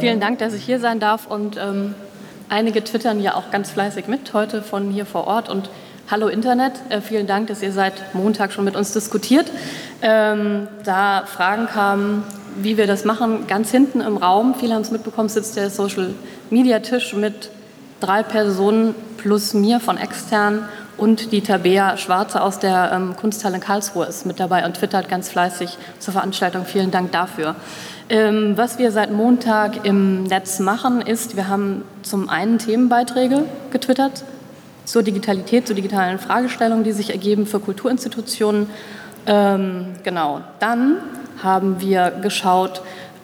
Vielen Dank, dass ich hier sein darf und ähm, einige twittern ja auch ganz fleißig mit heute von hier vor Ort und Hallo Internet, äh, vielen Dank, dass ihr seit Montag schon mit uns diskutiert. Ähm, da Fragen kamen, wie wir das machen, ganz hinten im Raum, viele haben es mitbekommen, sitzt der Social Media Tisch mit drei Personen plus mir von extern und die Tabea Schwarze aus der ähm, Kunsthalle in Karlsruhe ist mit dabei und twittert ganz fleißig zur Veranstaltung. Vielen Dank dafür. Ähm, was wir seit Montag im Netz machen, ist, wir haben zum einen Themenbeiträge getwittert zur Digitalität, zu digitalen Fragestellungen, die sich ergeben für Kulturinstitutionen. Ähm, genau. Dann haben wir geschaut,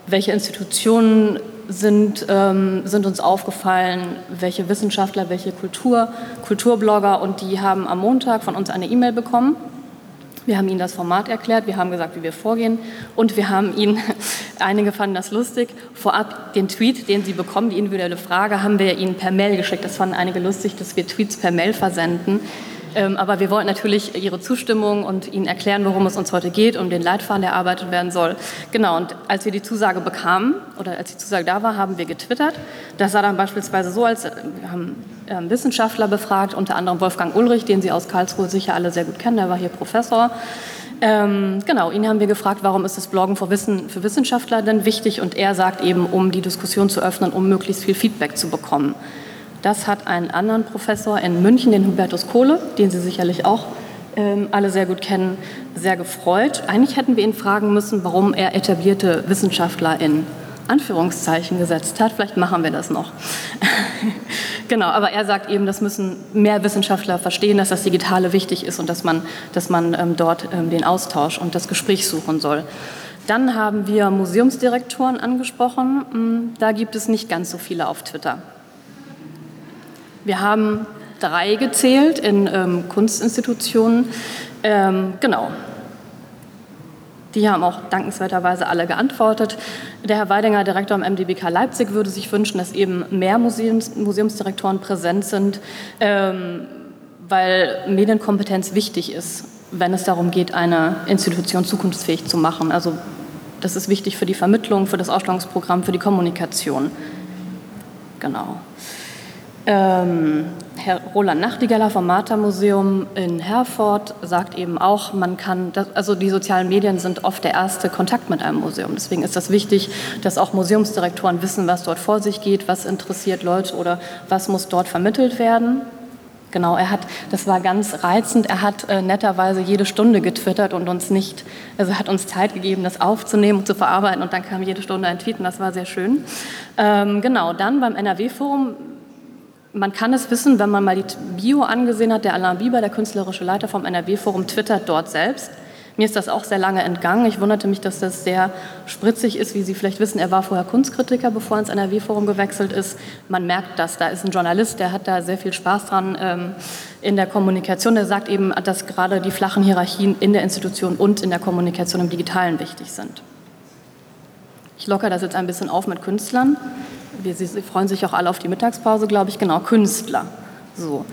welche Institutionen sind, ähm, sind uns aufgefallen, welche Wissenschaftler, welche Kultur, Kulturblogger und die haben am Montag von uns eine E-Mail bekommen wir haben ihnen das Format erklärt, wir haben gesagt, wie wir vorgehen und wir haben ihnen, einige fanden das lustig, vorab den Tweet, den sie bekommen, die individuelle Frage, haben wir ihnen per Mail geschickt. Das fanden einige lustig, dass wir Tweets per Mail versenden. Ähm, aber wir wollten natürlich Ihre Zustimmung und Ihnen erklären, worum es uns heute geht, um den Leitfaden, der erarbeitet werden soll. Genau, und als wir die Zusage bekamen, oder als die Zusage da war, haben wir getwittert. Das sah dann beispielsweise so, als wir haben ähm, Wissenschaftler befragt, unter anderem Wolfgang Ulrich, den Sie aus Karlsruhe sicher alle sehr gut kennen, der war hier Professor. Ähm, genau, ihn haben wir gefragt, warum ist das Bloggen für, Wissen, für Wissenschaftler denn wichtig? Und er sagt eben, um die Diskussion zu öffnen, um möglichst viel Feedback zu bekommen. Das hat einen anderen Professor in München, den Hubertus Kohle, den Sie sicherlich auch ähm, alle sehr gut kennen, sehr gefreut. Eigentlich hätten wir ihn fragen müssen, warum er etablierte Wissenschaftler in Anführungszeichen gesetzt hat. Vielleicht machen wir das noch. genau, aber er sagt eben, das müssen mehr Wissenschaftler verstehen, dass das Digitale wichtig ist und dass man, dass man ähm, dort ähm, den Austausch und das Gespräch suchen soll. Dann haben wir Museumsdirektoren angesprochen. Hm, da gibt es nicht ganz so viele auf Twitter. Wir haben drei gezählt in ähm, Kunstinstitutionen. Ähm, genau. Die haben auch dankenswerterweise alle geantwortet. Der Herr Weidinger, Direktor am MDBK Leipzig, würde sich wünschen, dass eben mehr Museums, Museumsdirektoren präsent sind, ähm, weil Medienkompetenz wichtig ist, wenn es darum geht, eine Institution zukunftsfähig zu machen. Also das ist wichtig für die Vermittlung, für das Ausstellungsprogramm, für die Kommunikation. Genau. Ähm, Herr Roland Nachtigaller vom Martha Museum in Herford sagt eben auch, man kann, das, also die sozialen Medien sind oft der erste Kontakt mit einem Museum. Deswegen ist das wichtig, dass auch Museumsdirektoren wissen, was dort vor sich geht, was interessiert Leute oder was muss dort vermittelt werden. Genau, er hat, das war ganz reizend. Er hat äh, netterweise jede Stunde getwittert und uns nicht, also hat uns Zeit gegeben, das aufzunehmen und zu verarbeiten. Und dann kam jede Stunde ein Tweet und das war sehr schön. Ähm, genau, dann beim NRW-Forum man kann es wissen, wenn man mal die Bio angesehen hat. Der Alain Bieber, der künstlerische Leiter vom NRW-Forum, twittert dort selbst. Mir ist das auch sehr lange entgangen. Ich wunderte mich, dass das sehr spritzig ist. Wie Sie vielleicht wissen, er war vorher Kunstkritiker, bevor er ins NRW-Forum gewechselt ist. Man merkt das. Da ist ein Journalist, der hat da sehr viel Spaß dran ähm, in der Kommunikation. Der sagt eben, dass gerade die flachen Hierarchien in der Institution und in der Kommunikation im Digitalen wichtig sind. Ich lockere das jetzt ein bisschen auf mit Künstlern wir, Sie freuen sich auch alle auf die Mittagspause, glaube ich, genau, Künstler. So.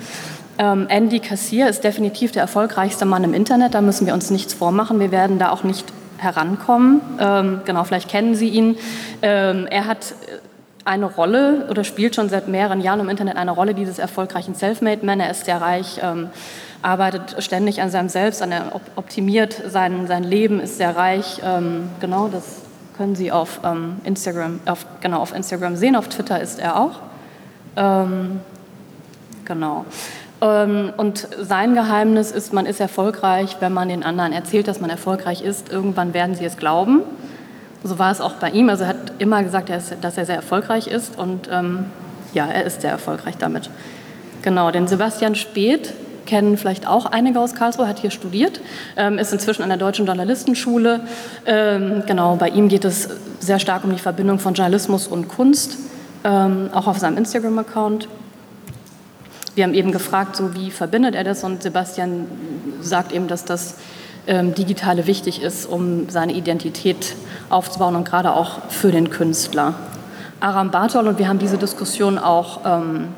Ähm, Andy Kassier ist definitiv der erfolgreichste Mann im Internet, da müssen wir uns nichts vormachen. Wir werden da auch nicht herankommen. Ähm, genau, vielleicht kennen Sie ihn. Ähm, er hat eine Rolle oder spielt schon seit mehreren Jahren im Internet eine Rolle dieses erfolgreichen Selfmade-Man. Er ist sehr reich, ähm, arbeitet ständig an seinem Selbst, an er optimiert sein, sein Leben, ist sehr reich. Ähm, genau, das können Sie auf ähm, Instagram, auf, genau auf Instagram sehen. Auf Twitter ist er auch. Ähm, genau. Ähm, und sein Geheimnis ist, man ist erfolgreich, wenn man den anderen erzählt, dass man erfolgreich ist. Irgendwann werden sie es glauben. So war es auch bei ihm. Also er hat immer gesagt, dass er sehr erfolgreich ist und ähm, ja, er ist sehr erfolgreich damit. Genau, den Sebastian Speth, kennen vielleicht auch einige aus Karlsruhe, hat hier studiert, ähm, ist inzwischen an der Deutschen Journalistenschule. Ähm, genau, bei ihm geht es sehr stark um die Verbindung von Journalismus und Kunst, ähm, auch auf seinem Instagram-Account. Wir haben eben gefragt, so wie verbindet er das und Sebastian sagt eben, dass das Digitale wichtig ist, um seine Identität aufzubauen und gerade auch für den Künstler. Aram Bartol und wir haben diese Diskussion auch ähm,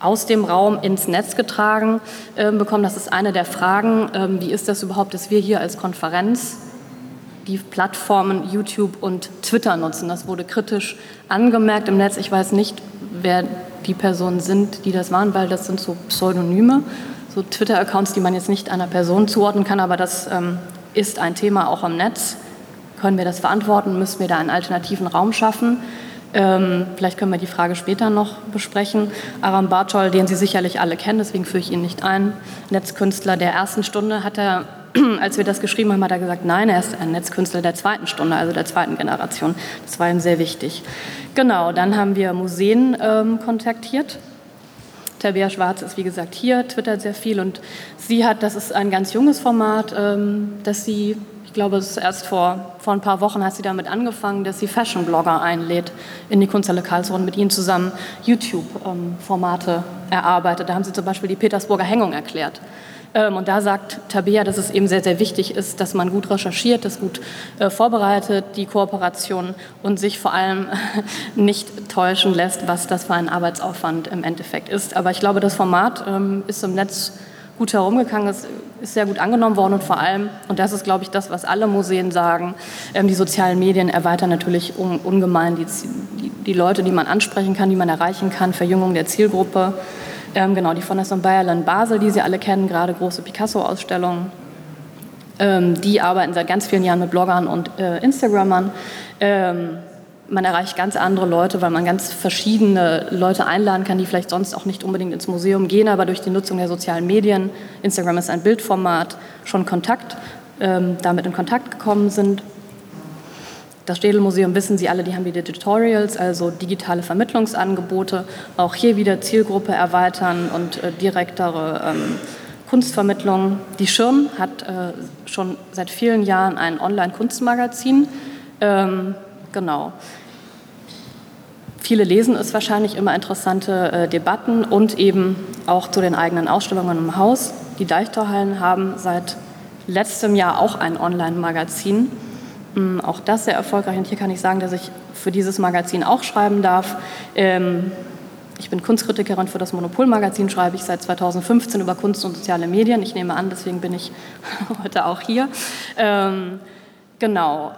aus dem Raum ins Netz getragen äh, bekommen. Das ist eine der Fragen. Ähm, wie ist das überhaupt, dass wir hier als Konferenz die Plattformen YouTube und Twitter nutzen. Das wurde kritisch angemerkt im Netz. Ich weiß nicht, wer die Personen sind, die das waren, weil das sind so Pseudonyme, so Twitter-Accounts, die man jetzt nicht einer Person zuordnen kann, aber das ähm, ist ein Thema auch im Netz. Können wir das verantworten? Müssen wir da einen alternativen Raum schaffen? Ähm, vielleicht können wir die Frage später noch besprechen. Aram Bartol, den Sie sicherlich alle kennen, deswegen führe ich ihn nicht ein. Netzkünstler der ersten Stunde hat er, als wir das geschrieben haben, hat er gesagt, nein, er ist ein Netzkünstler der zweiten Stunde, also der zweiten Generation. Das war ihm sehr wichtig. Genau, dann haben wir Museen ähm, kontaktiert. Tabea Schwarz ist wie gesagt hier, twittert sehr viel und sie hat, das ist ein ganz junges Format, ähm, das sie glaube, es ist erst vor, vor ein paar Wochen hat sie damit angefangen, dass sie Fashion-Blogger einlädt in die Kunsthalle Karlsruhe und mit ihnen zusammen YouTube-Formate erarbeitet. Da haben sie zum Beispiel die Petersburger Hängung erklärt. Ähm, und da sagt Tabea, dass es eben sehr, sehr wichtig ist, dass man gut recherchiert, das gut äh, vorbereitet, die Kooperation und sich vor allem nicht täuschen lässt, was das für ein Arbeitsaufwand im Endeffekt ist. Aber ich glaube, das Format ähm, ist im Netz gut herumgegangen ist sehr gut angenommen worden und vor allem, und das ist, glaube ich, das, was alle Museen sagen, ähm, die sozialen Medien erweitern natürlich un ungemein die, die, Leute, die man ansprechen kann, die man erreichen kann, Verjüngung der Zielgruppe. Ähm, genau, die Fondation Bayerland Basel, die Sie alle kennen, gerade große Picasso-Ausstellungen. Ähm, die arbeiten seit ganz vielen Jahren mit Bloggern und äh, Instagrammern. Man erreicht ganz andere Leute, weil man ganz verschiedene Leute einladen kann, die vielleicht sonst auch nicht unbedingt ins Museum gehen, aber durch die Nutzung der sozialen Medien, Instagram ist ein Bildformat, schon Kontakt, ähm, damit in Kontakt gekommen sind. Das Städelmuseum wissen Sie alle, die haben die Tutorials, also digitale Vermittlungsangebote, auch hier wieder Zielgruppe erweitern und äh, direktere ähm, Kunstvermittlung. Die Schirn hat äh, schon seit vielen Jahren ein Online-Kunstmagazin. Ähm, Genau. Viele lesen es wahrscheinlich immer interessante äh, Debatten und eben auch zu den eigenen Ausstellungen im Haus. Die Deichtorhallen haben seit letztem Jahr auch ein Online-Magazin. Ähm, auch das sehr erfolgreich. Und hier kann ich sagen, dass ich für dieses Magazin auch schreiben darf. Ähm, ich bin Kunstkritikerin für das Monopol-Magazin, schreibe ich seit 2015 über Kunst und soziale Medien. Ich nehme an, deswegen bin ich heute auch hier. Ähm, genau.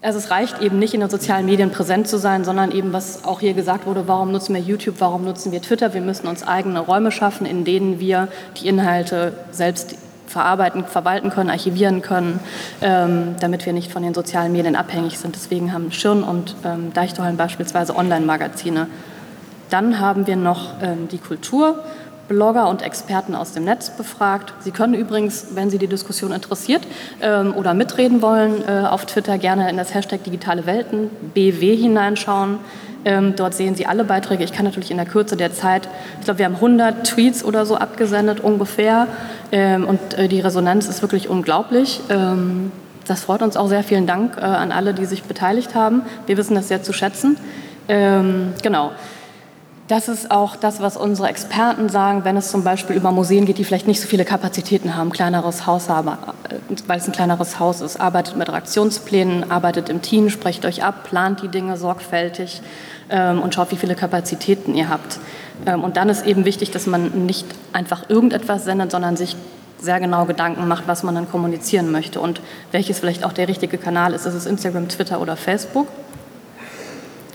Also es reicht eben nicht, in den sozialen Medien präsent zu sein, sondern eben, was auch hier gesagt wurde, warum nutzen wir YouTube, warum nutzen wir Twitter? Wir müssen uns eigene Räume schaffen, in denen wir die Inhalte selbst verarbeiten, verwalten können, archivieren können, ähm, damit wir nicht von den sozialen Medien abhängig sind. Deswegen haben Schirn und ähm, Deichtorhallen beispielsweise Online-Magazine. Dann haben wir noch ähm, die Kultur. Blogger und Experten aus dem Netz befragt. Sie können übrigens, wenn Sie die Diskussion interessiert ähm, oder mitreden wollen, äh, auf Twitter gerne in das Hashtag Digitale Welten BW hineinschauen. Ähm, dort sehen Sie alle Beiträge. Ich kann natürlich in der Kürze der Zeit, ich glaube, wir haben 100 Tweets oder so abgesendet ungefähr. Ähm, und äh, die Resonanz ist wirklich unglaublich. Ähm, das freut uns auch sehr. Vielen Dank äh, an alle, die sich beteiligt haben. Wir wissen das sehr zu schätzen. Ähm, genau. Das ist auch das, was unsere Experten sagen, wenn es zum Beispiel über Museen geht, die vielleicht nicht so viele Kapazitäten haben, kleineres Haus haben, äh, weil es ein kleineres Haus ist. Arbeitet mit Redaktionsplänen, arbeitet im Team, sprecht euch ab, plant die Dinge sorgfältig ähm, und schaut, wie viele Kapazitäten ihr habt. Ähm, und dann ist eben wichtig, dass man nicht einfach irgendetwas sendet, sondern sich sehr genau Gedanken macht, was man dann kommunizieren möchte und welches vielleicht auch der richtige Kanal ist. Ist es Instagram, Twitter oder Facebook?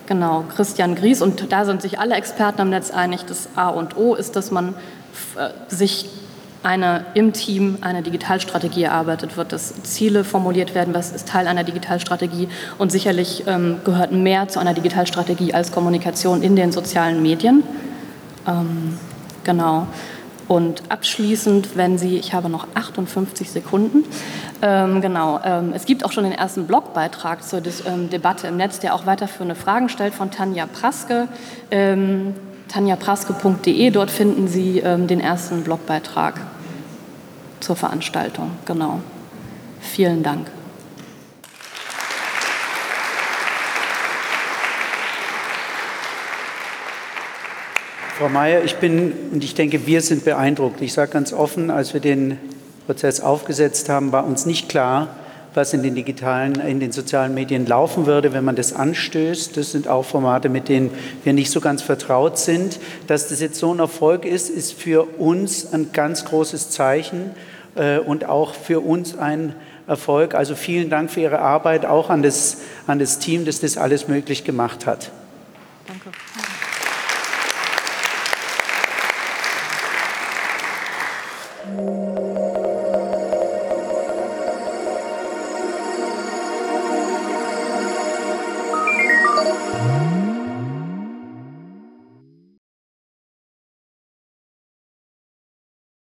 Genau, Christian Gries. Und da sind sich alle Experten am Netz einig, das A und O ist, dass man äh, sich eine, im Team eine Digitalstrategie erarbeitet wird, dass Ziele formuliert werden, was ist Teil einer Digitalstrategie und sicherlich ähm, gehört mehr zu einer Digitalstrategie als Kommunikation in den sozialen Medien. Ähm, genau. Und abschließend, wenn Sie, ich habe noch 58 Sekunden, ähm, genau, ähm, es gibt auch schon den ersten Blogbeitrag zur Dis ähm, Debatte im Netz, der auch weiterführende Fragen stellt von Tanja Praske. Ähm, tanjapraske.de, dort finden Sie ähm, den ersten Blogbeitrag zur Veranstaltung. Genau. Vielen Dank. Frau Mayer, ich bin und ich denke, wir sind beeindruckt. Ich sage ganz offen, als wir den Prozess aufgesetzt haben, war uns nicht klar, was in den digitalen, in den sozialen Medien laufen würde, wenn man das anstößt. Das sind auch Formate, mit denen wir nicht so ganz vertraut sind. Dass das jetzt so ein Erfolg ist, ist für uns ein ganz großes Zeichen äh, und auch für uns ein Erfolg. Also vielen Dank für Ihre Arbeit, auch an das, an das Team, das das alles möglich gemacht hat.